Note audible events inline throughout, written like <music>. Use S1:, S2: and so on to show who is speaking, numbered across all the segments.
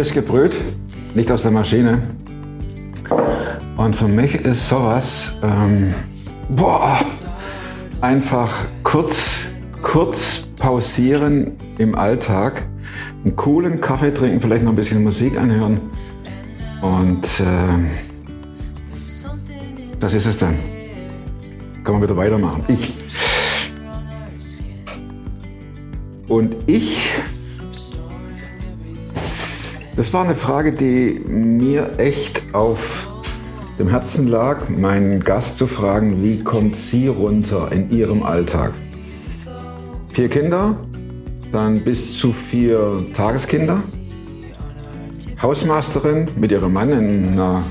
S1: Frisch gebrüht, nicht aus der Maschine. Und für mich ist sowas, ähm, boah, einfach kurz, kurz pausieren im Alltag, einen coolen Kaffee trinken, vielleicht noch ein bisschen Musik anhören. Und äh, das ist es dann. Kann man wieder weitermachen. Ich. Und ich das war eine Frage, die mir echt auf dem Herzen lag, meinen Gast zu fragen, wie kommt sie runter in ihrem Alltag? Vier Kinder, dann bis zu vier Tageskinder, Hausmeisterin mit ihrem Mann in einer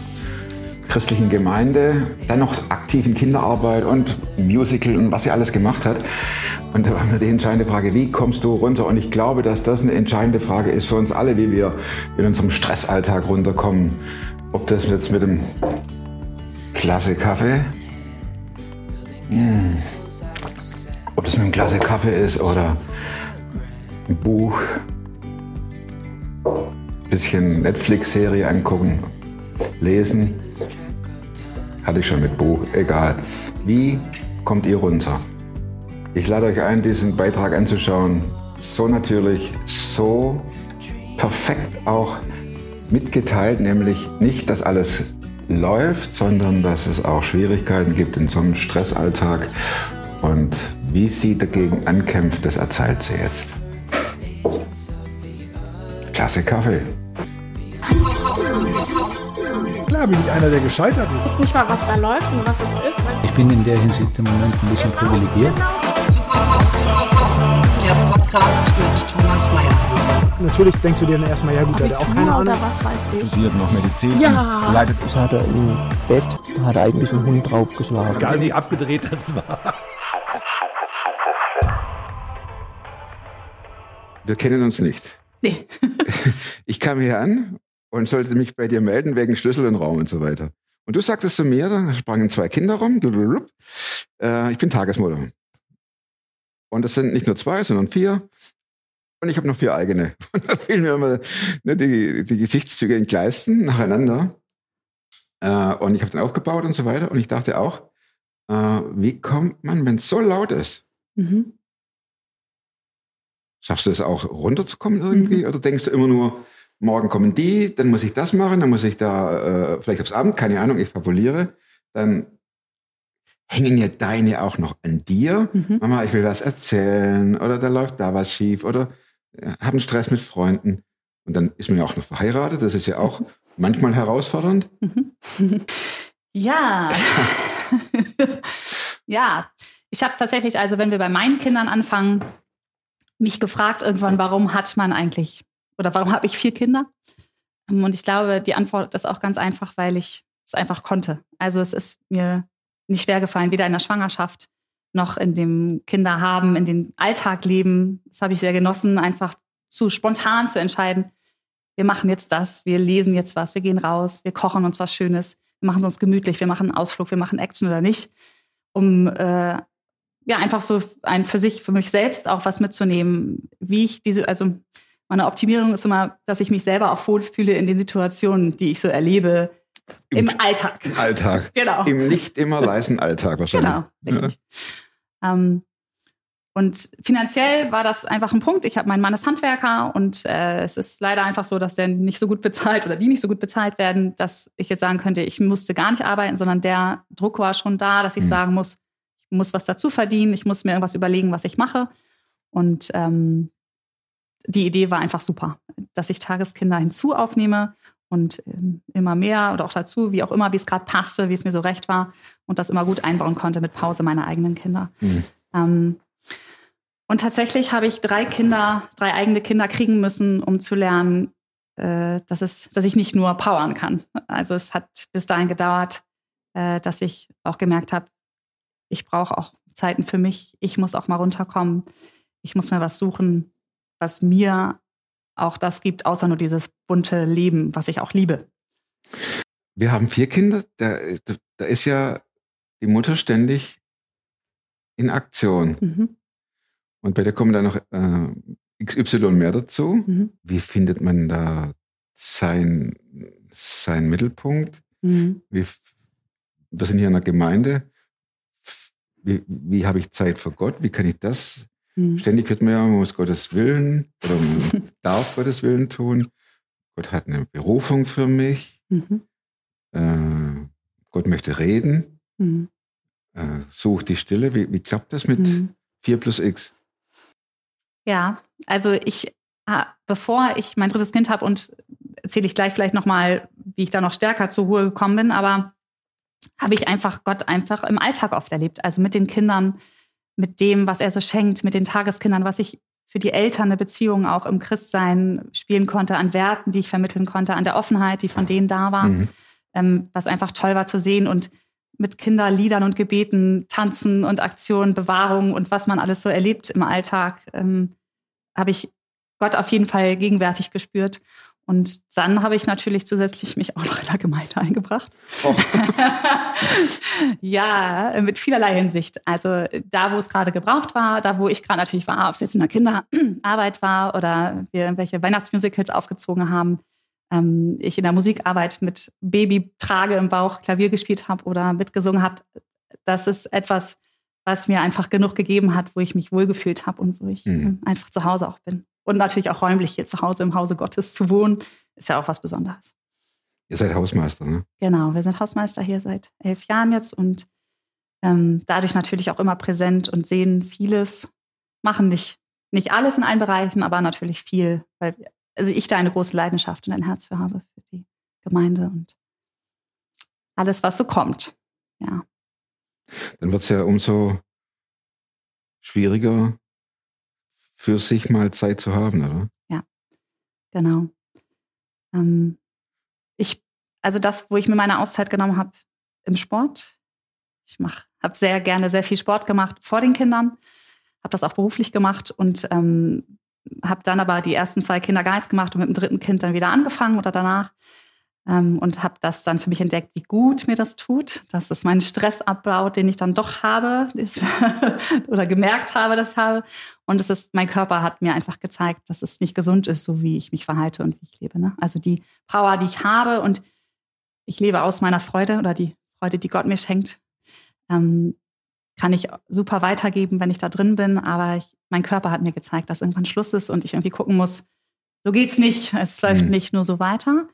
S1: christlichen Gemeinde, dann noch aktiv in Kinderarbeit und Musical und was sie alles gemacht hat. Und da war mir die entscheidende Frage, wie kommst du runter? Und ich glaube, dass das eine entscheidende Frage ist für uns alle, wie wir in unserem Stressalltag runterkommen. Ob das jetzt mit dem Klasse Kaffee, hm. ob das mit einem Klasse Kaffee ist oder ein Buch, bisschen Netflix-Serie angucken, lesen, hatte ich schon mit Buch, egal. Wie kommt ihr runter? Ich lade euch ein, diesen Beitrag anzuschauen. So natürlich, so perfekt auch mitgeteilt, nämlich nicht, dass alles läuft, sondern dass es auch Schwierigkeiten gibt in so einem Stressalltag. Und wie sie dagegen ankämpft, das erzählt sie jetzt. Klasse Kaffee.
S2: Klar bin ich einer, der gescheitert ist.
S3: Ich weiß nicht mal, was da läuft und was es ist.
S4: Ich bin in der Hinsicht im Moment ein bisschen privilegiert.
S5: Podcast mit Thomas Mayer.
S2: Natürlich denkst du dir dann erstmal, ja gut, der hat auch keine Ahnung.
S3: Oder was weiß ich.
S1: Studiert noch Medizin.
S3: Ja.
S1: Leidet
S6: Das hat er im Bett, hat er eigentlich einen Hund draufgeschlagen.
S2: Egal wie abgedreht das war.
S1: Wir kennen uns nicht.
S3: Nee. <laughs>
S1: Ich kam hier an und sollte mich bei dir melden wegen Schlüssel und Raum und so weiter. Und du sagtest zu mir, da sprangen zwei Kinder rum. Äh, ich bin Tagesmutter. Und es sind nicht nur zwei, sondern vier. Und ich habe noch vier eigene. <laughs> Und da fielen mir immer ne, die, die Gesichtszüge in Gleisten nacheinander. Äh, und ich habe dann aufgebaut und so weiter. Und ich dachte auch, äh, wie kommt man, wenn es so laut ist,
S3: Mhm.
S1: Schaffst du es auch runterzukommen irgendwie? Oder denkst du immer nur, morgen kommen die, dann muss ich das machen, dann muss ich da äh, vielleicht aufs Abend, keine Ahnung, ich fabuliere. Dann hängen ja deine auch noch an dir.
S3: Mhm.
S1: Mama, ich will was erzählen oder da läuft da was schief oder äh, haben Stress mit Freunden. Und dann ist man ja auch noch verheiratet, das ist ja auch manchmal herausfordernd. <laughs>
S3: Ja. <laughs> ja. Ich habe tatsächlich, also wenn wir bei meinen Kindern anfangen, mich gefragt irgendwann, warum hat man eigentlich oder warum habe ich vier Kinder? Ähm, Und ich glaube, die Antwort ist auch ganz einfach, weil ich es einfach konnte. Also es ist mir nicht schwer gefallen, weder in der Schwangerschaft noch in dem Kinderhaben, in den Alltag leben. Das habe ich sehr genossen, einfach zu spontan zu entscheiden. Wir machen jetzt das, wir lesen jetzt was, wir gehen raus, wir kochen uns was Schönes, wir machen uns gemütlich, wir machen einen Ausflug, wir machen Action oder nicht, um äh, ja einfach so ein für sich, für mich selbst auch was mitzunehmen, wie ich diese, also meine Optimierung ist immer, dass ich mich selber auch wohlfühle in den Situationen, die ich so erlebe im, Alltag.
S1: Im Alltag.
S3: Genau.
S1: Im nicht immer leisen Alltag wahrscheinlich.
S3: Genau, richtig. Ähm, und finanziell war das einfach ein Punkt. Ich habe meinen Mann ist Handwerker und äh, es ist leider einfach so, dass der nicht so gut bezahlt oder die nicht so gut bezahlt werden, dass ich jetzt sagen könnte, ich musste gar nicht arbeiten, sondern der Druck war schon da, dass ich
S1: Mhm.
S3: sagen muss, ich muss was dazu verdienen, ich muss mir irgendwas überlegen, was ich mache. Und ähm, die Idee war einfach super, dass ich Tageskinder hinzu aufnehme und ähm, immer mehr oder auch dazu, wie auch immer, wie es gerade passte, wie es mir so recht war und das immer gut einbauen konnte mit Pause meiner eigenen Kinder.
S1: Mhm.
S3: Ähm, und tatsächlich habe ich drei Kinder, drei eigene Kinder kriegen müssen, um zu lernen, äh, dass, es, dass ich nicht nur powern kann. Also es hat bis dahin gedauert, äh, dass ich auch gemerkt habe, ich brauche auch Zeiten für mich. Ich muss auch mal runterkommen. Ich muss mir was suchen, was mir auch das gibt, außer nur dieses bunte Leben, was ich auch liebe.
S1: Wir haben vier Kinder, da, da ist ja die Mutter ständig in Aktion.
S3: Mhm.
S1: Und bei dir kommen dann noch äh, XY mehr dazu.
S3: Mhm.
S1: Wie findet man da sein, seinen Mittelpunkt?
S3: Mhm.
S1: Wie, wir sind hier in einer Gemeinde. Wie, wie habe ich Zeit für Gott? Wie kann ich das?
S3: Mhm.
S1: Ständig hört man ja, man muss Gottes Willen oder man <laughs> darf Gottes Willen tun. Gott hat eine Berufung für mich.
S3: Mhm.
S1: Äh, Gott möchte reden.
S3: Mhm.
S1: Äh, such die Stille. Wie, wie klappt das mit
S3: Mhm.
S1: 4 plus X?
S3: Ja, also ich, ah, bevor ich mein drittes Kind habe und erzähle ich gleich vielleicht nochmal, wie ich da noch stärker zur Ruhe gekommen bin, aber habe ich einfach Gott einfach im Alltag oft erlebt. Also mit den Kindern, mit dem, was er so schenkt, mit den Tageskindern, was ich für die Eltern eine Beziehung auch im Christsein spielen konnte, an Werten, die ich vermitteln konnte, an der Offenheit, die von denen da war,
S1: Mhm.
S3: ähm, was einfach toll war zu sehen und mit Kinderliedern und Gebeten, Tanzen und Aktionen, Bewahrung und was man alles so erlebt im Alltag, ähm, habe ich Gott auf jeden Fall gegenwärtig gespürt. Und dann habe ich natürlich zusätzlich mich auch noch in der Gemeinde eingebracht. <laughs> ja, mit vielerlei Hinsicht. Also da, wo es gerade gebraucht war, da, wo ich gerade natürlich war, ob es jetzt in der Kinderarbeit war oder wir irgendwelche Weihnachtsmusicals aufgezogen haben, ähm, ich in der Musikarbeit mit Babytrage im Bauch Klavier gespielt habe oder mitgesungen habe, das ist etwas, was mir einfach genug gegeben hat, wo ich mich wohlgefühlt habe und wo ich
S1: Mhm.
S3: einfach zu Hause auch bin. Und natürlich auch räumlich hier zu Hause im Hause Gottes zu wohnen, ist ja auch was Besonderes.
S1: Ihr seid Hausmeister, ne?
S3: Genau, wir sind Hausmeister hier seit elf Jahren jetzt und ähm, dadurch natürlich auch immer präsent und sehen vieles, machen nicht, nicht alles in allen Bereichen, aber natürlich viel, weil also ich da eine große Leidenschaft und ein Herz für habe, für die Gemeinde und alles, was so kommt. Ja.
S1: Dann wird es ja umso schwieriger, für sich mal Zeit zu haben, oder?
S3: Genau. Ähm, ich, also das, wo ich mir meine Auszeit genommen habe im Sport. Ich habe sehr gerne sehr viel Sport gemacht vor den Kindern, habe das auch beruflich gemacht und ähm, habe dann aber die ersten zwei Kinder Geist gemacht und mit dem dritten Kind dann wieder angefangen oder danach und habe das dann für mich entdeckt, wie gut mir das tut, dass es meinen Stress abbaut, den ich dann doch habe <laughs> oder gemerkt habe, dass ich habe. Und es ist, mein Körper hat mir einfach gezeigt, dass es nicht gesund ist, so wie ich mich verhalte und wie ich lebe. Ne? Also die Power, die ich habe und ich lebe aus meiner Freude oder die Freude, die Gott mir schenkt, ähm, kann ich super weitergeben, wenn ich da drin bin. Aber ich, mein Körper hat mir gezeigt, dass irgendwann Schluss ist und ich irgendwie gucken muss, so geht's nicht. Es läuft
S1: Mhm.
S3: nicht nur so weiter.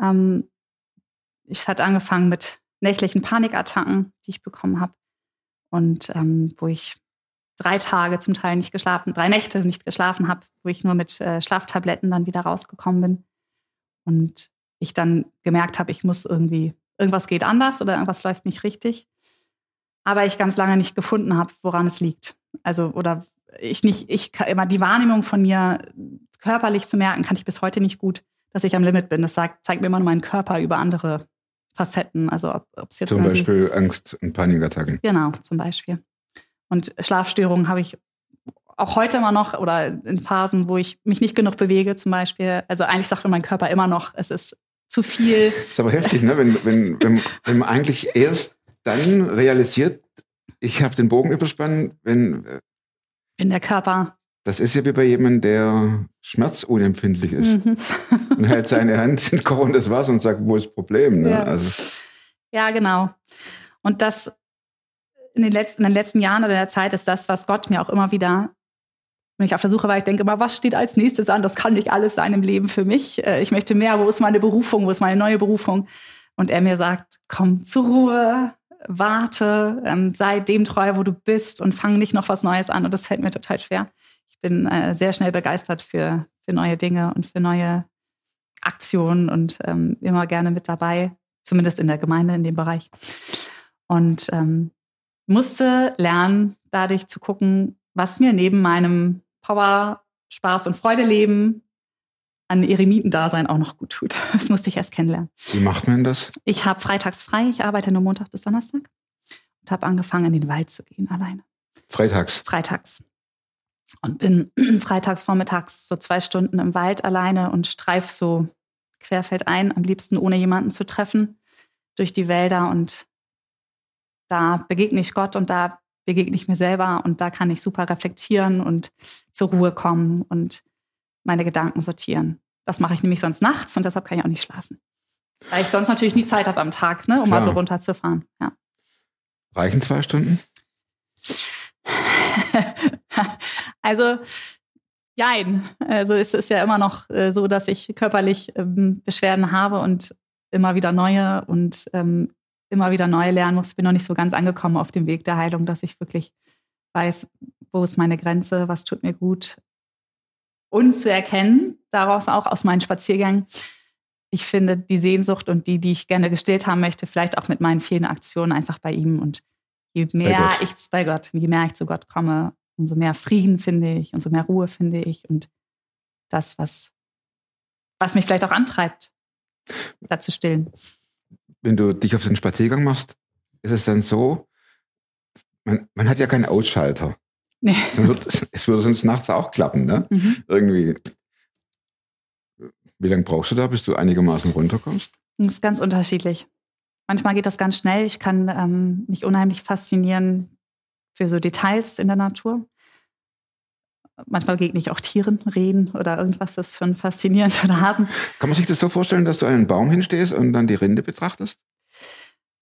S3: Ähm, ich hatte angefangen mit nächtlichen Panikattacken, die ich bekommen habe. Und ähm, wo ich drei Tage zum Teil nicht geschlafen, drei Nächte nicht geschlafen habe, wo ich nur mit äh, Schlaftabletten dann wieder rausgekommen bin. Und ich dann gemerkt habe, ich muss irgendwie, irgendwas geht anders oder irgendwas läuft nicht richtig. Aber ich ganz lange nicht gefunden habe, woran es liegt. Also, oder ich nicht, ich immer die Wahrnehmung von mir körperlich zu merken, kann ich bis heute nicht gut, dass ich am Limit bin. Das sagt, zeigt mir immer nur meinen Körper über andere Facetten. Also ob es jetzt
S1: Zum Beispiel Angst- und Panikattacken.
S3: Genau, zum Beispiel. Und Schlafstörungen habe ich auch heute immer noch oder in Phasen, wo ich mich nicht genug bewege, zum Beispiel. Also eigentlich sagt mir mein Körper immer noch, es ist zu viel.
S1: Ist aber heftig, ne? wenn, wenn, wenn, wenn man eigentlich erst dann realisiert, ich habe den Bogen überspannt, wenn
S3: Wenn der Körper.
S1: Das ist ja wie bei jemandem, der schmerzunempfindlich ist
S3: Mhm. <laughs>
S1: und hält seine Hand in kochendes Wasser und sagt, wo ist das Problem? Ne?
S3: Ja.
S1: Also,
S3: Ja, genau. Und das in den, letzten, in den letzten Jahren oder der Zeit ist das, was Gott mir auch immer wieder, wenn ich auf der Suche war, ich denke immer, was steht als nächstes an? Das kann nicht alles sein im Leben für mich. Äh, Ich möchte mehr. Wo ist meine Berufung? Wo ist meine neue Berufung? Und er mir sagt, komm zur Ruhe, warte, ähm, sei dem treu, wo du bist und fang nicht noch was Neues an. Und das fällt mir total schwer. Ich bin äh, sehr schnell begeistert für, für neue Dinge und für neue Aktionen und ähm, immer gerne mit dabei, zumindest in der Gemeinde in dem Bereich. Und ähm, musste lernen, dadurch zu gucken, was mir neben meinem Power, Spaß und Freude leben an Eremitendasein auch noch gut tut. Das musste ich erst kennenlernen.
S1: wie macht man das?
S3: Ich habe freitags frei, ich arbeite nur Montag bis Donnerstag und habe angefangen, in den Wald zu gehen alleine.
S1: Freitags.
S3: Freitags. Und bin <clears throat> freitags vormittags so zwei Stunden im Wald alleine und streif so querfeldein, am liebsten ohne jemanden zu treffen, durch die Wälder und da begegne ich Gott und da begegne ich mir selber und da kann ich super reflektieren und zur Ruhe kommen und meine Gedanken sortieren. Das mache ich nämlich sonst nachts und deshalb kann ich auch nicht schlafen. Weil ich sonst natürlich nie Zeit habe am Tag, ne, um
S1: Klar.
S3: mal so runterzufahren. Ja.
S1: Reichen zwei Stunden? <laughs>
S3: also, jein. Also es ist ja immer noch äh, so, dass ich körperlich ähm, Beschwerden habe und immer wieder neue und ähm, immer wieder neue lernen muss. Bin noch nicht so ganz angekommen auf dem Weg der Heilung, dass ich wirklich weiß, wo ist meine Grenze, was tut mir gut. Und zu erkennen, daraus auch aus meinen Spaziergängen, ich finde die Sehnsucht und die, die ich gerne gestillt haben möchte, vielleicht auch mit meinen vielen Aktionen einfach bei ihm. Und je mehr ich bei Gott, je mehr ich zu Gott komme, umso mehr Frieden finde ich, umso mehr Ruhe finde ich und das, was, was mich vielleicht auch antreibt, da zu stillen.
S1: Wenn du dich auf den Spaziergang machst, ist es dann so, man, man hat ja keinen Ausschalter.
S3: Nee.
S1: Es würde sonst nachts auch klappen, ne?
S3: Mhm.
S1: Irgendwie. Wie lange brauchst du da, bis du einigermaßen runterkommst?
S3: Das ist ganz unterschiedlich. Manchmal geht das ganz schnell. Ich kann ähm, mich unheimlich faszinieren für so Details in der Natur. Manchmal begegne ich auch Tieren, Rehen oder irgendwas, das ist schon faszinierend oder Hasen.
S1: Kann man sich das so vorstellen, dass du einen Baum hinstehst und dann die Rinde betrachtest?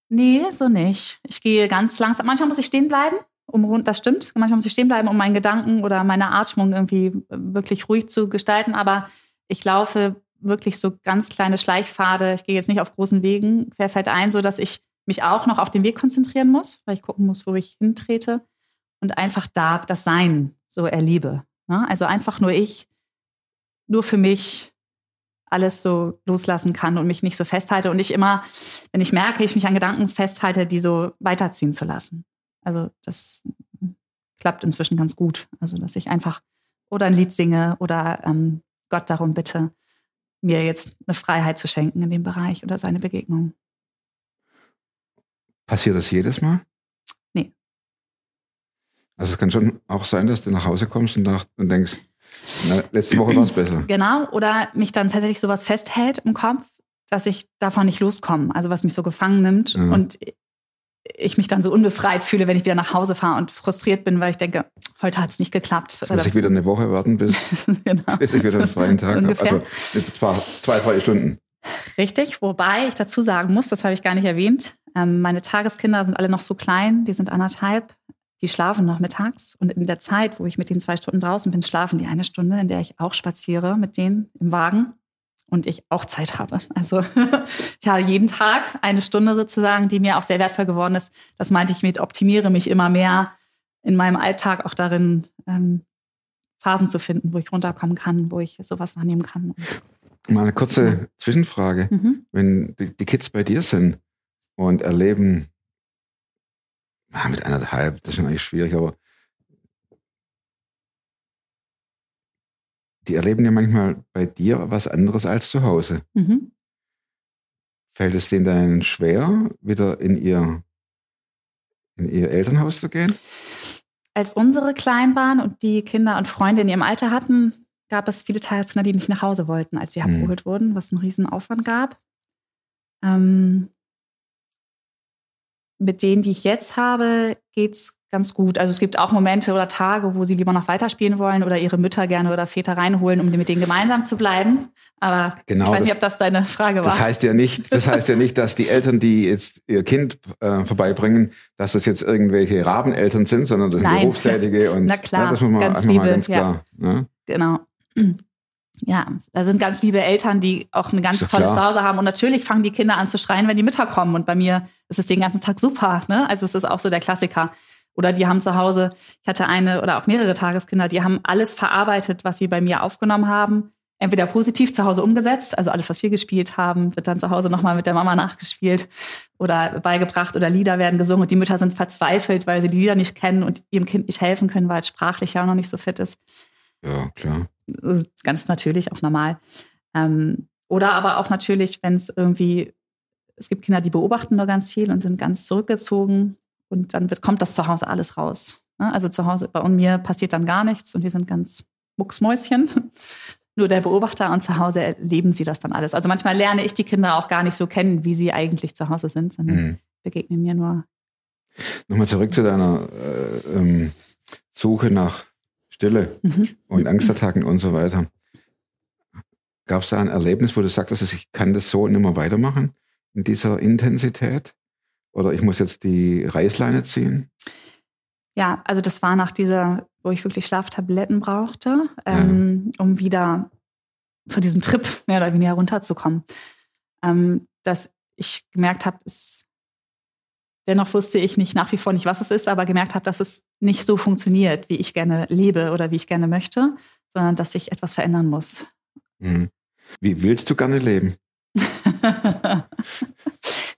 S3: Nee, so nicht. Ich gehe ganz langsam. Manchmal muss ich stehen bleiben, um rund, das stimmt. Manchmal muss ich stehen bleiben, um meinen Gedanken oder meine Atmung irgendwie äh, wirklich ruhig zu gestalten. Aber ich laufe wirklich so ganz kleine Schleichpfade. Ich gehe jetzt nicht auf großen Wegen, querfeldein, so dass ich mich auch noch auf den Weg konzentrieren muss, weil ich gucken muss, wo ich hintrete und einfach da das Sein so erlebe. Ne? Also einfach nur ich, nur für mich alles so loslassen kann und mich nicht so festhalte und nicht immer, wenn ich merke, ich mich an Gedanken festhalte, die so weiterziehen zu lassen. Also das klappt inzwischen ganz gut. Also dass ich einfach oder ein Lied singe oder ähm, Gott darum bitte, mir jetzt eine Freiheit zu schenken in dem Bereich oder seine Begegnung.
S1: Passiert das jedes Mal? Also es kann schon auch sein, dass du nach Hause kommst und, nach, und denkst, na, letzte Woche war es besser.
S3: Genau, oder mich dann tatsächlich sowas festhält im Kopf, dass ich davon nicht loskomme, also was mich so gefangen nimmt
S1: Mhm.
S3: und ich mich dann so unbefreit fühle, wenn ich wieder nach Hause fahre und frustriert bin, weil ich denke, heute hat es nicht geklappt.
S1: Muss ich wieder eine Woche warten, bis, <laughs>
S3: genau.
S1: bis ich wieder einen freien Tag habe. Also zwar zwei, drei Stunden.
S3: Richtig, wobei ich dazu sagen muss, das habe ich gar nicht erwähnt, ähm, meine Tageskinder sind alle noch so klein, die sind anderthalb, die schlafen noch mittags und in der Zeit, wo ich mit denen zwei Stunden draußen bin, schlafen die eine Stunde, in der ich auch spaziere mit denen im Wagen und ich auch Zeit habe. Also <laughs> ja, jeden Tag eine Stunde sozusagen, die mir auch sehr wertvoll geworden ist. Das meinte ich mit, optimiere mich immer mehr in meinem Alltag auch darin, ähm, Phasen zu finden, wo ich runterkommen kann, wo ich sowas wahrnehmen kann.
S1: Mal eine kurze Zwischenfrage.
S3: Mhm.
S1: Wenn die, Kids bei dir sind und erleben, mit anderthalb, das ist schon eigentlich schwierig, aber die erleben ja manchmal bei dir was anderes als zu Hause.
S3: Mhm.
S1: Fällt es denen dann schwer, wieder in ihr, in ihr Elternhaus zu gehen?
S3: Als unsere klein waren und die Kinder und Freunde in ihrem Alter hatten, gab es viele Tageskinder, die nicht nach Hause wollten, als sie
S1: Mhm.
S3: abgeholt wurden, was einen riesen Aufwand gab. Ähm, mit denen, die ich jetzt habe, geht's ganz gut. Also es gibt auch Momente oder Tage, wo sie lieber noch weiterspielen wollen oder ihre Mütter gerne oder Väter reinholen, um mit denen gemeinsam zu bleiben. Aber
S1: Genau,
S3: ich weiß
S1: das-
S3: nicht, ob das deine Frage war.
S1: Das heißt ja nicht, das heißt ja nicht, dass die Eltern, die jetzt ihr Kind äh, vorbeibringen, dass das jetzt irgendwelche Rabeneltern sind, sondern das sind
S3: Nein.
S1: Berufstätige <laughs> und
S3: Na klar,
S1: ne, das muss man
S3: ganz
S1: einfach mal
S3: liebe,
S1: ganz
S3: ja.
S1: klar. Ne?
S3: Genau. Ja, da sind ganz liebe Eltern, die auch ein ganz
S1: klar.
S3: Zuhause haben. Und natürlich fangen die Kinder an zu schreien, wenn die Mütter kommen. Und bei mir ist es den ganzen Tag super. Ne? Also es ist auch so der Klassiker. Oder die haben zu Hause, ich hatte eine oder auch mehrere Tageskinder, die haben alles verarbeitet, was sie bei mir aufgenommen haben. Entweder positiv zu Hause umgesetzt, also alles, was wir gespielt haben, wird dann zu Hause nochmal mit der Mama nachgespielt oder beigebracht oder Lieder werden gesungen. Und die Mütter sind verzweifelt, weil sie die Lieder nicht kennen und ihrem Kind nicht helfen können, weil es sprachlich ja auch noch nicht so fit ist
S1: Ja, klar.
S3: Ganz natürlich, auch normal. Ähm, oder aber auch natürlich, wenn es irgendwie, es gibt Kinder, die beobachten nur ganz viel und sind ganz zurückgezogen und dann wird, kommt das zu Hause alles raus. Ne? Also zu Hause, bei mir passiert dann gar nichts und die sind ganz Mucksmäuschen. <laughs> Nur der Beobachter und zu Hause erleben sie das dann alles. Also manchmal lerne ich die Kinder auch gar nicht so kennen, wie sie eigentlich zu Hause sind, sondern
S1: Mhm.
S3: begegnen mir nur
S1: Nochmal zurück zu deiner äh, ähm, Suche nach Stille
S3: Mhm.
S1: und Angstattacken und so weiter. Gab es da ein Erlebnis, wo du sagtest, also ich kann das so nicht mehr weitermachen in dieser Intensität? Oder ich muss jetzt die Reißleine ziehen?
S3: Ja, also das war nach dieser, wo ich wirklich Schlaftabletten brauchte, ähm, um wieder von diesem Trip mehr oder weniger runterzukommen. Ähm, dass ich gemerkt habe, es dennoch wusste ich nicht nach wie vor nicht, was es ist, aber gemerkt habe, dass es nicht so funktioniert, wie ich gerne lebe oder wie ich gerne möchte, sondern dass ich etwas verändern muss.
S1: Hm. Wie willst du gerne leben? <laughs>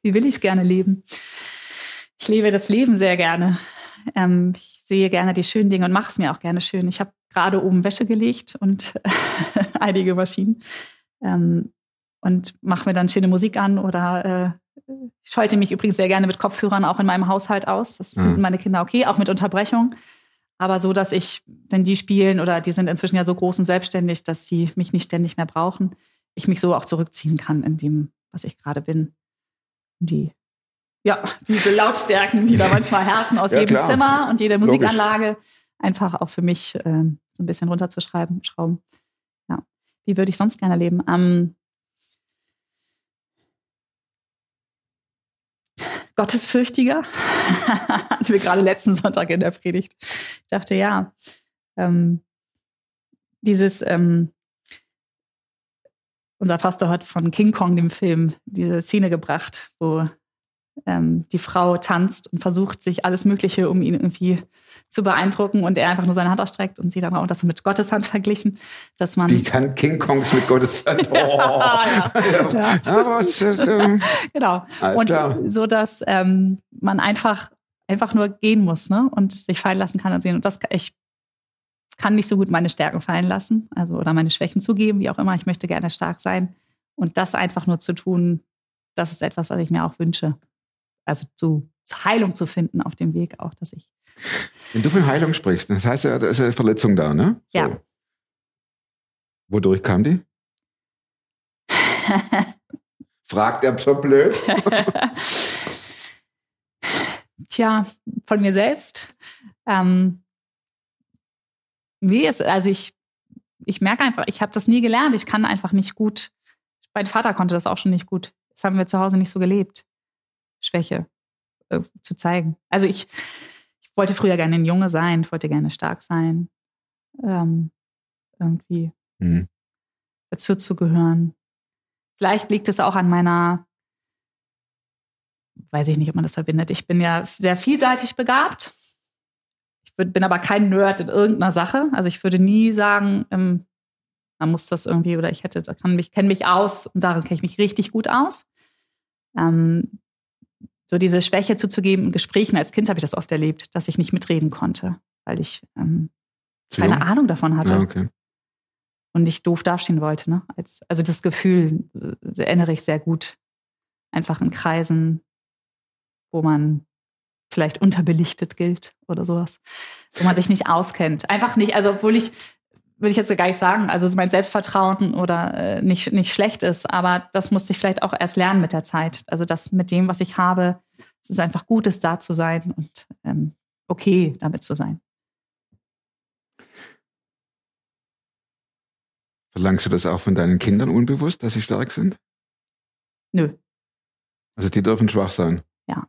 S3: Wie will ich es gerne leben? Ich lebe das Leben sehr gerne. Ähm, ich sehe gerne die schönen Dinge und mache es mir auch gerne schön. Ich habe gerade oben Wäsche gelegt und <laughs> einige Maschinen ähm, und mache mir dann schöne Musik an oder äh, ich schalte mich übrigens sehr gerne mit Kopfhörern auch in meinem Haushalt aus. Das
S1: Mhm.
S3: finden meine Kinder okay, auch mit Unterbrechung. Aber so, dass ich, wenn die spielen oder die sind inzwischen ja so groß und selbstständig, dass sie mich nicht ständig mehr brauchen, ich mich so auch zurückziehen kann in dem, was ich gerade bin. Die, ja, diese Lautstärken, die da <laughs> manchmal herrschen aus
S1: Ja,
S3: jedem
S1: klar.
S3: Zimmer und jeder
S1: Logisch.
S3: Musikanlage, einfach auch für mich ähm, so ein bisschen runterzuschreiben, schrauben. Ja. Wie würde ich sonst gerne leben? Ähm, Gottesfürchtiger. <laughs> Hatten wir gerade letzten Sonntag in der Predigt. Ich dachte, ja, ähm, dieses, ähm, unser Pastor hat von King Kong, dem Film, diese Szene gebracht, wo ähm, die Frau tanzt und versucht, sich alles Mögliche, um ihn irgendwie zu beeindrucken und er einfach nur seine Hand ausstreckt und sie dann auch das mit Gottes Hand verglichen, dass man
S1: Die kann King Kongs mit Gottes <laughs> Hand. Oh.
S3: ja, ja.
S1: Es ist, ähm,
S3: genau. Und
S1: klar.
S3: so, dass ähm, man einfach, einfach nur gehen muss ne? und sich fallen lassen kann und sehen. Und das, ich kann nicht so gut meine Stärken fallen lassen, also oder meine Schwächen zugeben, wie auch immer. Ich möchte gerne stark sein. Und das einfach nur zu tun, das ist etwas, was ich mir auch wünsche. Also zu, Heilung zu finden auf dem Weg auch, dass ich.
S1: wenn du von Heilung sprichst, das heißt ja, da ist eine Verletzung da, ne? So.
S3: Ja.
S1: Wodurch kam die? <laughs> Fragt er so blöd? <laughs>
S3: Tja, von mir selbst. Ähm, wie ist, also ich, ich merke einfach, ich habe das nie gelernt. Ich kann einfach nicht gut. Mein Vater konnte das auch schon nicht gut. Das haben wir zu Hause nicht so gelebt. Schwäche äh, zu zeigen. Also ich, ich wollte früher gerne ein Junge sein, ich wollte gerne stark sein. Ähm, irgendwie
S1: Hm.
S3: dazu zu gehören. Vielleicht liegt es auch an meiner, weiß ich nicht, ob man das verbindet. Ich bin ja sehr vielseitig begabt. Ich bin bin aber kein Nerd in irgendeiner Sache. Also ich würde nie sagen, ähm, man muss das irgendwie oder ich hätte, da kann mich, kenne mich aus und darin kenne ich mich richtig gut aus. Ähm, so diese Schwäche zuzugeben in Gesprächen als Kind habe ich das oft erlebt, dass ich nicht mitreden konnte, weil ich ähm, keine
S1: jung?
S3: Ahnung davon hatte
S1: Ah, okay.
S3: und nicht doof dastehen wollte. Ne? Als, also das Gefühl äh, erinnere ich sehr gut. Einfach in Kreisen, wo man vielleicht unterbelichtet gilt oder sowas, wo man sich nicht auskennt. Einfach nicht, also obwohl ich, würde ich jetzt gar nicht sagen, also mein Selbstvertrauen oder äh, nicht, nicht schlecht ist, aber das musste ich vielleicht auch erst lernen mit der Zeit. Also das mit dem, was ich habe, es ist einfach gut, es da zu sein und ähm, okay damit zu sein.
S1: Verlangst du das auch von deinen Kindern unbewusst, dass sie stark sind?
S3: Nö.
S1: Also die dürfen schwach sein.
S3: Ja.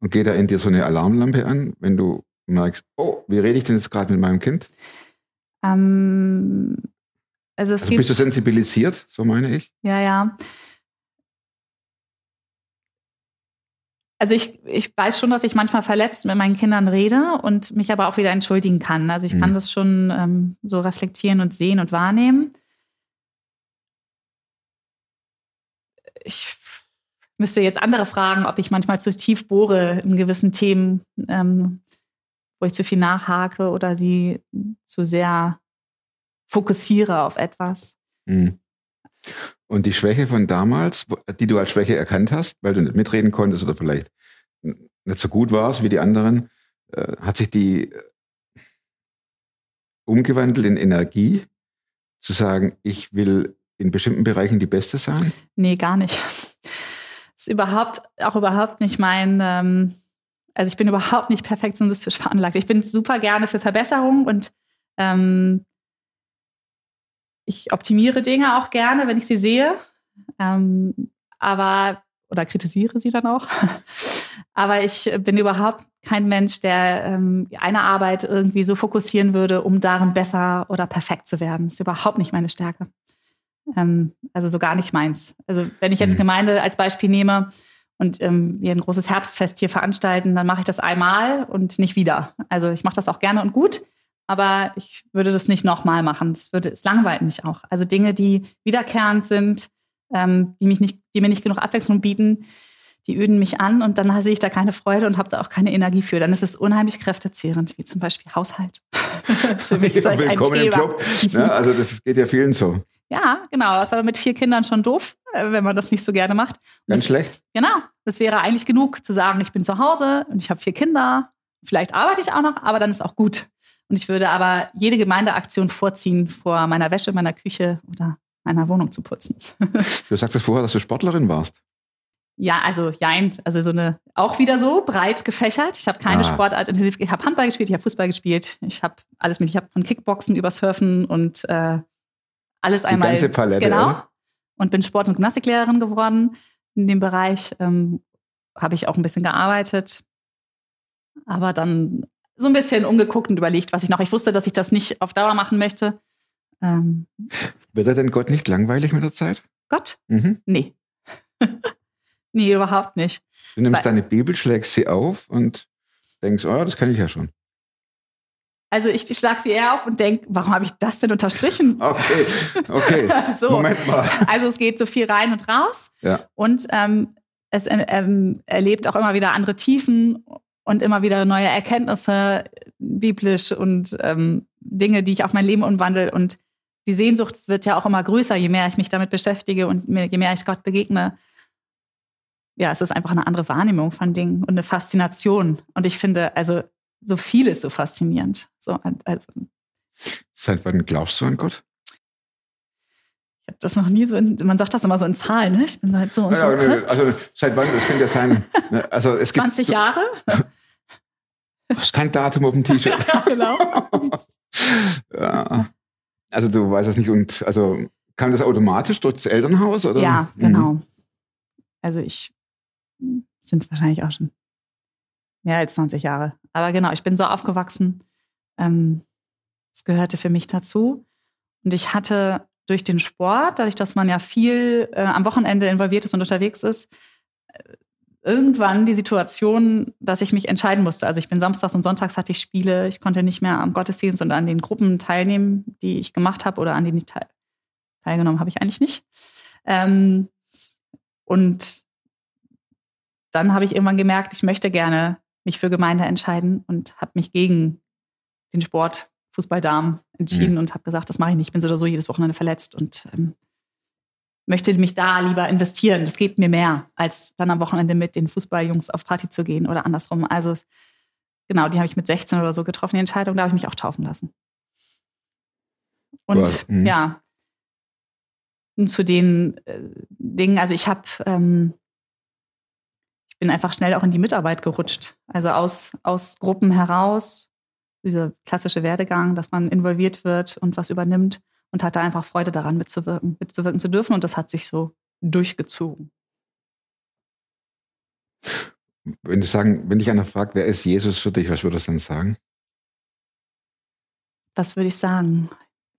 S1: Und geht da in dir so eine Alarmlampe an, wenn du merkst, oh, wie rede ich denn jetzt gerade mit meinem Kind?
S3: Ähm, also es
S1: Also
S3: gibt
S1: bist du sensibilisiert, so meine ich?
S3: Ja, ja. Also ich, ich weiß schon, dass ich manchmal verletzt mit meinen Kindern rede und mich aber auch wieder entschuldigen kann. Also ich
S1: Mhm.
S3: kann das schon ähm, so reflektieren und sehen und wahrnehmen. Ich müsste jetzt andere fragen, ob ich manchmal zu tief bohre in gewissen Themen, ähm, wo ich zu viel nachhake oder sie zu sehr fokussiere auf etwas.
S1: Mhm. Und die Schwäche von damals, die du als Schwäche erkannt hast, weil du nicht mitreden konntest oder vielleicht nicht so gut warst wie die anderen, äh, hat sich die äh, umgewandelt in Energie, zu sagen, ich will in bestimmten Bereichen die Beste sein?
S3: Nee, gar nicht. Es <laughs> ist überhaupt auch überhaupt nicht mein, ähm, also ich bin überhaupt nicht perfektionistisch veranlagt. Ich bin super gerne für Verbesserung und ähm, ich optimiere Dinge auch gerne, wenn ich sie sehe. Ähm, aber, oder kritisiere sie dann auch. <laughs> aber ich bin überhaupt kein Mensch, der ähm, eine Arbeit irgendwie so fokussieren würde, um darin besser oder perfekt zu werden. Das ist überhaupt nicht meine Stärke. Ähm, also so gar nicht meins. Also wenn ich jetzt
S1: Mhm.
S3: Gemeinde als Beispiel nehme und ähm, wir ein großes Herbstfest hier veranstalten, dann mache ich das einmal und nicht wieder. Also ich mache das auch gerne und gut, aber ich würde das nicht nochmal machen. Das würde, es langweilt mich auch. Also Dinge, die wiederkehrend sind, ähm, die mich nicht, die mir nicht genug Abwechslung bieten, die öden mich an und dann sehe ich da keine Freude und habe da auch keine Energie für. Dann ist es unheimlich kräftezehrend, wie zum Beispiel Haushalt. <laughs> für mich solch ein
S1: Willkommen im
S3: Thema.
S1: Club. Ne? Also das geht ja vielen so.
S3: Ja, genau. Das ist aber mit vier Kindern schon doof, wenn man das nicht so gerne macht. Und
S1: Ganz
S3: das,
S1: schlecht.
S3: Genau. Das wäre eigentlich genug zu sagen, ich bin zu Hause und ich habe vier Kinder. Vielleicht arbeite ich auch noch, aber dann ist auch gut. Und ich würde aber jede Gemeindeaktion vorziehen, vor meiner Wäsche, meiner Küche oder meiner Wohnung zu putzen. <laughs>
S1: Du sagtest vorher, dass du Sportlerin warst.
S3: Ja, also jein, also so eine auch wieder so breit gefächert. Ich habe keine
S1: Ah.
S3: Sportart intensiv. Ich habe Handball gespielt, ich habe Fußball gespielt, ich habe alles mit. Ich habe von Kickboxen über Surfen und äh, alles
S1: Die
S3: einmal
S1: ganze Palette.
S3: genau
S1: oder?
S3: Und bin Sport- und Gymnastiklehrerin geworden. In dem Bereich ähm, habe ich auch ein bisschen gearbeitet, aber dann so ein bisschen umgeguckt und überlegt, was ich noch. Ich wusste, dass ich das nicht auf Dauer machen möchte. Ähm,
S1: Wird er denn Gott nicht langweilig mit der Zeit?
S3: Gott,
S1: Mhm.
S3: nee, <laughs> nee, überhaupt nicht.
S1: Du nimmst
S3: Weil-
S1: deine Bibel, schlägst sie auf und denkst, oh, das kann ich ja schon.
S3: Also ich schlage sie eher auf und denke, warum habe ich das denn unterstrichen? <laughs>
S1: Okay, okay. <laughs>
S3: So.
S1: Moment mal.
S3: Also es geht so viel rein und raus
S1: Ja.
S3: und ähm, es äh, ähm, erlebt auch immer wieder andere Tiefen und immer wieder neue Erkenntnisse, biblisch und ähm, Dinge, die ich auf mein Leben umwandle. Und die Sehnsucht wird ja auch immer größer, je mehr ich mich damit beschäftige und mir- je mehr ich Gott begegne. Ja, es ist einfach eine andere Wahrnehmung von Dingen und eine Faszination. Und ich finde, also so viel ist so faszinierend. So, also
S1: Seit wann glaubst du an Gott?
S3: Ich habe das noch nie so in, man sagt das immer so in Zahlen, ne? Ich bin halt so und so
S1: Ja, ne,
S3: Christ.
S1: also seit wann? Das könnte ja sein. <laughs> ne, Also es gibt
S3: 20 Jahre? <laughs>
S1: Das ist kein Datum auf dem T-Shirt. <laughs>
S3: Ja, genau.
S1: ja. Also du weißt es nicht und also kam das automatisch durch das Elternhaus oder?
S3: Ja,
S1: Mhm.
S3: genau. Also ich sind wahrscheinlich auch schon mehr als 20 Jahre. Aber genau, ich bin so aufgewachsen. Ähm, es gehörte für mich dazu. Und ich hatte durch den Sport, dadurch, dass man ja viel äh, am Wochenende involviert ist und unterwegs ist, äh, irgendwann die Situation, dass ich mich entscheiden musste. Also ich bin samstags und sonntags hatte ich Spiele. Ich konnte nicht mehr am Gottesdienst und an den Gruppen teilnehmen, die ich gemacht habe oder an denen ich teil teilgenommen habe ich eigentlich nicht. Ähm, und dann habe ich irgendwann gemerkt, ich möchte gerne mich für Gemeinde entscheiden und habe mich gegen den Sport Fußballdamen entschieden
S1: Mhm.
S3: und habe gesagt, das mache ich nicht. Ich bin so oder so jedes Wochenende verletzt und ähm, möchte mich da lieber investieren. Das gibt mir mehr, als dann am Wochenende mit den Fußballjungs auf Party zu gehen oder andersrum. Also genau, die habe ich mit 16 oder so getroffen, die Entscheidung. Da habe ich mich auch taufen lassen. Und
S1: Wow, mhm.
S3: ja, und zu den äh, Dingen, also ich habe, ähm, ich bin einfach schnell auch in die Mitarbeit gerutscht. Also aus, aus Gruppen heraus, dieser klassische Werdegang, dass man involviert wird und was übernimmt und hatte einfach Freude daran, mitzuwirken, mitzuwirken zu dürfen. Und das hat sich so durchgezogen.
S1: Wenn du sagen, wenn dich einer fragt, wer ist Jesus für dich, was würdest du dann sagen?
S3: Was würde ich sagen?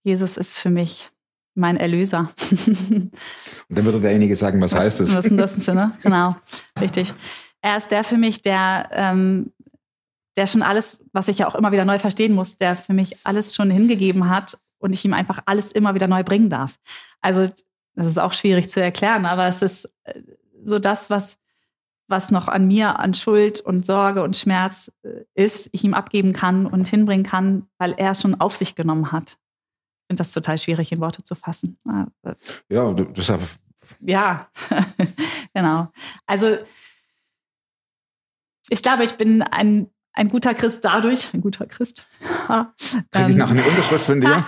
S3: Jesus ist für mich mein Erlöser.
S1: Und dann würde derjenige sagen, was, heißt das?
S3: Was ist denn das für, ne? <laughs> Genau, richtig. Er ist der für mich, der, ähm, der schon alles, was ich ja auch immer wieder neu verstehen muss, der für mich alles schon hingegeben hat und ich ihm einfach alles immer wieder neu bringen darf. Also, das ist auch schwierig zu erklären, aber es ist äh, so das, was, was noch an mir an Schuld und Sorge und Schmerz äh, ist, ich ihm abgeben kann und hinbringen kann, weil er es schon auf sich genommen hat. Ich finde das total schwierig in Worte zu fassen.
S1: Ja, ja
S3: ja, <laughs> genau. Also ich glaube, ich bin ein, ein guter Christ dadurch, ein guter Christ.
S1: Kriege ich
S3: Ähm,
S1: nachher eine Unterschrift von dir? <laughs>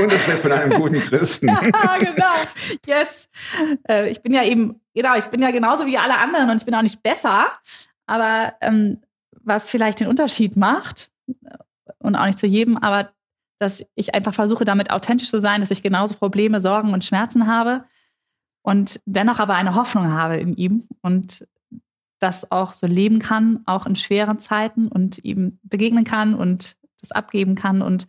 S1: Unterschrift von einem guten Christen. <laughs>
S3: ja, genau. Yes. Äh, ich bin ja eben, genau, ich bin ja genauso wie alle anderen und ich bin auch nicht besser. Aber ähm, was vielleicht den Unterschied macht, äh, und auch nicht zu jedem, aber dass ich einfach versuche, damit authentisch zu sein, dass ich genauso Probleme, Sorgen und Schmerzen habe und dennoch aber eine Hoffnung habe in ihm und das auch so leben kann, auch in schweren Zeiten und ihm begegnen kann und das abgeben kann und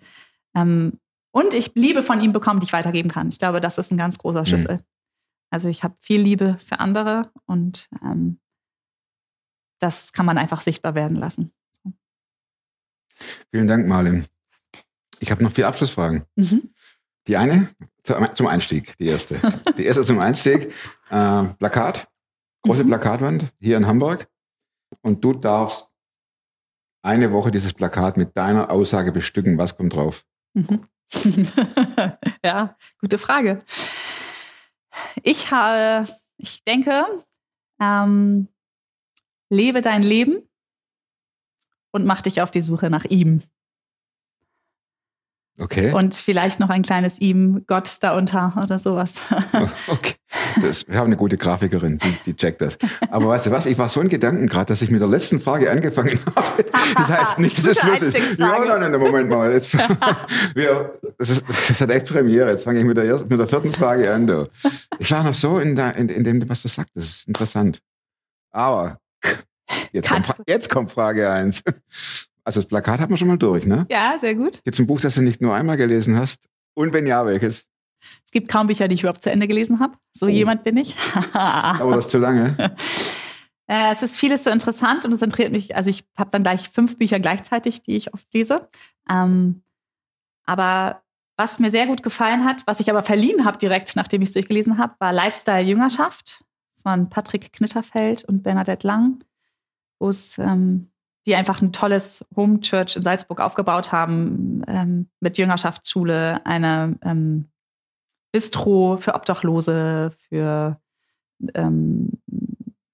S3: ähm, und ich Liebe von ihm bekomme, die ich weitergeben kann. Ich glaube, das ist ein ganz großer Schlüssel. Also ich habe viel Liebe für andere und ähm, das kann man einfach sichtbar werden lassen.
S1: Vielen Dank, Marlin. Ich habe noch vier Abschlussfragen.
S3: Mhm.
S1: Die eine zu- zum Einstieg, die erste. <laughs> Die erste zum Einstieg. Äh, Plakat, große
S3: Mhm.
S1: Plakatwand hier in Hamburg. Und du darfst eine Woche dieses Plakat mit deiner Aussage bestücken. Was kommt drauf?
S3: Mhm. <laughs> ja, gute Frage. Ich habe, ich denke, ähm, lebe dein Leben und mach dich auf die Suche nach ihm.
S1: Okay.
S3: Und vielleicht noch ein kleines ihm, Gott da unter oder sowas. <laughs>
S1: Okay. Das, wir haben eine gute Grafikerin, die, die checkt das. Aber weißt du was, ich war so in Gedanken gerade, dass ich mit der letzten Frage angefangen <laughs> habe. Das heißt nicht, dass es Schluss ist. Ja, nein, nein, Moment mal. Jetzt, <laughs> wir, das, ist, das hat echt Premiere. Jetzt fange ich mit der, ersten, mit der vierten Frage an. Du. Ich war noch so in, der, in, in dem, was du sagst. Das ist interessant. Aber jetzt, kommt, jetzt kommt Frage eins. Also das Plakat hat man schon mal durch, ne?
S3: ja, sehr gut.
S1: Jetzt ein Buch, das du nicht nur einmal gelesen hast. Und wenn ja, welches?
S3: Es gibt kaum Bücher, die ich überhaupt zu Ende gelesen habe. So
S1: Oh.
S3: jemand bin ich. <laughs>
S1: Aber das ist zu lange. <laughs>
S3: Äh, es ist vieles so interessant und es interessiert mich. Also ich habe dann gleich fünf Bücher gleichzeitig, die ich oft lese. Ähm, aber was mir sehr gut gefallen hat, was ich aber verliehen habe direkt, nachdem ich es durchgelesen habe, war Lifestyle Jüngerschaft von Patrick Knitterfeld und Bernadette Lang, wo es ähm, die einfach ein tolles Home Church in Salzburg aufgebaut haben ähm, mit Jüngerschaftsschule, eine ähm, Bistro für Obdachlose, für ähm,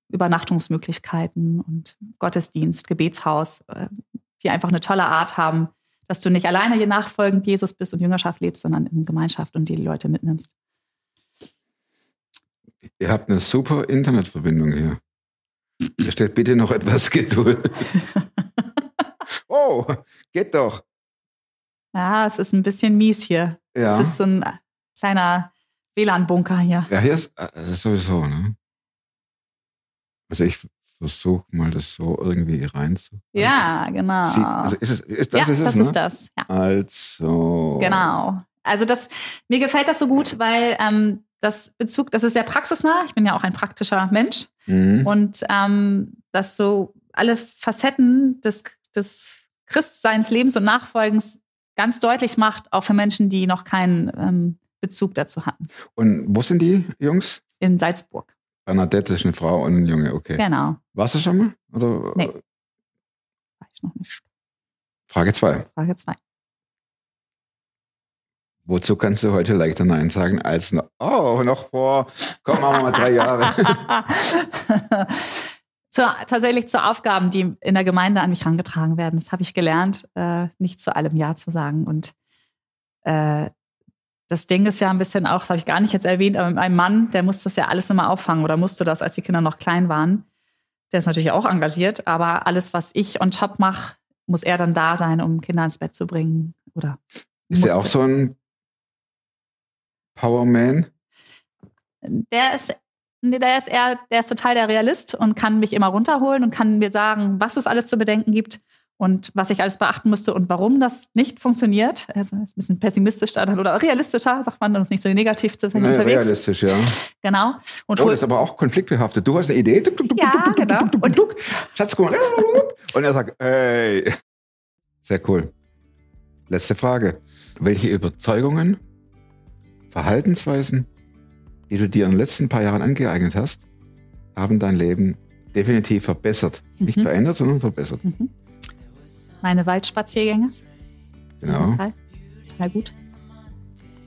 S3: Übernachtungsmöglichkeiten und Gottesdienst, Gebetshaus, äh, die einfach eine tolle Art haben, dass du nicht alleine hier nachfolgend Jesus bist und Jüngerschaft lebst, sondern in Gemeinschaft und die Leute mitnimmst.
S1: Ihr habt eine super Internetverbindung hier. Bestellt bitte noch etwas <laughs> Geduld. <laughs> oh, geht doch.
S3: Ja, es ist ein bisschen mies hier.
S1: Ja,
S3: Es ist so ein kleiner WLAN-Bunker hier.
S1: ja hier ist, äh, das ist sowieso, ne? Also ich versuche mal das so irgendwie reinzu.
S3: Ja, genau.
S1: Sie, also ist es, ist das
S3: ja,
S1: ist es,
S3: das
S1: ne?
S3: ist das. Ja.
S1: Also.
S3: Genau. Also das, mir gefällt das so gut, weil ähm, das Bezug, das ist sehr praxisnah. Ich bin ja auch ein praktischer Mensch.
S1: Mhm.
S3: Und ähm, dass so alle Facetten des, des Christseins, Lebens und Nachfolgens ganz deutlich macht, auch für Menschen, die noch keinen ähm, Bezug dazu hatten.
S1: Und wo sind die Jungs?
S3: In Salzburg.
S1: Bernadette ist eine Frau und ein Junge, okay.
S3: Genau.
S1: Warst du schon mal? Oder?
S3: Nee. War ich noch nicht.
S1: Frage zwei.
S3: Frage zwei.
S1: Wozu kannst du heute leichter Nein sagen als noch, oh, noch vor, komm, machen wir mal drei Jahre. <laughs>
S3: zu, tatsächlich zu Aufgaben, die in der Gemeinde an mich herangetragen werden. Das habe ich gelernt, äh, nicht zu allem Ja zu sagen. Und äh, das Ding ist ja ein bisschen auch, das habe ich gar nicht jetzt erwähnt, aber mein Mann, der muss das ja alles immer auffangen oder musste das, als die Kinder noch klein waren. Der ist natürlich auch engagiert, aber alles, was ich on top mache, muss er dann da sein, um Kinder ins Bett zu bringen. Oder
S1: Ist der auch so ein Powerman?
S3: der ist, nee, der ist eher, der ist total der Realist und kann mich immer runterholen und kann mir sagen, was es alles zu bedenken gibt und was ich alles beachten müsste und warum das nicht funktioniert. Also ist ein bisschen pessimistischer oder realistischer, sagt man, und ist nicht so negativ zu sein
S1: Nee,
S3: unterwegs.
S1: realistisch, ja.
S3: Genau. Und
S1: Oh, das ist aber auch konfliktbehaftet. Du hast eine Idee.
S3: Ja, genau.
S1: tuk. Schatz, guck mal. Und er sagt, hey. Sehr cool. Letzte Frage. Welche Überzeugungen, Verhaltensweisen, die du dir in den letzten paar Jahren angeeignet hast, haben dein Leben definitiv verbessert? Nicht
S3: Mhm.
S1: verändert, sondern verbessert.
S3: Mhm. Meine Waldspaziergänge.
S1: Genau.
S3: Total, total gut.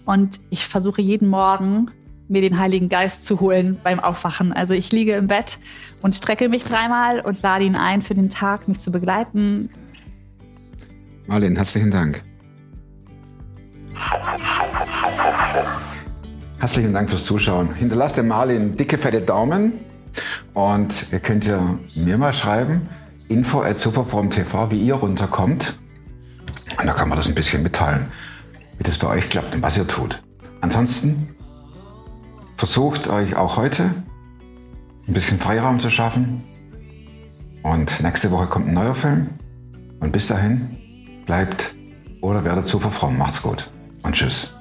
S3: Und ich versuche jeden Morgen mir den Heiligen Geist zu holen beim Aufwachen. Also ich liege im Bett und strecke mich dreimal und lade ihn ein für den Tag, mich zu begleiten.
S1: Marlene, herzlichen Dank. Herzlichen Dank fürs Zuschauen. Hinterlasst dem Marlin dicke, fette Daumen und ihr könnt ja mir mal schreiben, info at superform.tv, wie ihr runterkommt. Und da kann man das ein bisschen mitteilen, wie das bei euch klappt und was ihr tut. Ansonsten versucht euch auch heute ein bisschen Freiraum zu schaffen. Und nächste Woche kommt ein neuer Film. Und bis dahin bleibt oder werdet super fromm. Macht's gut und tschüss.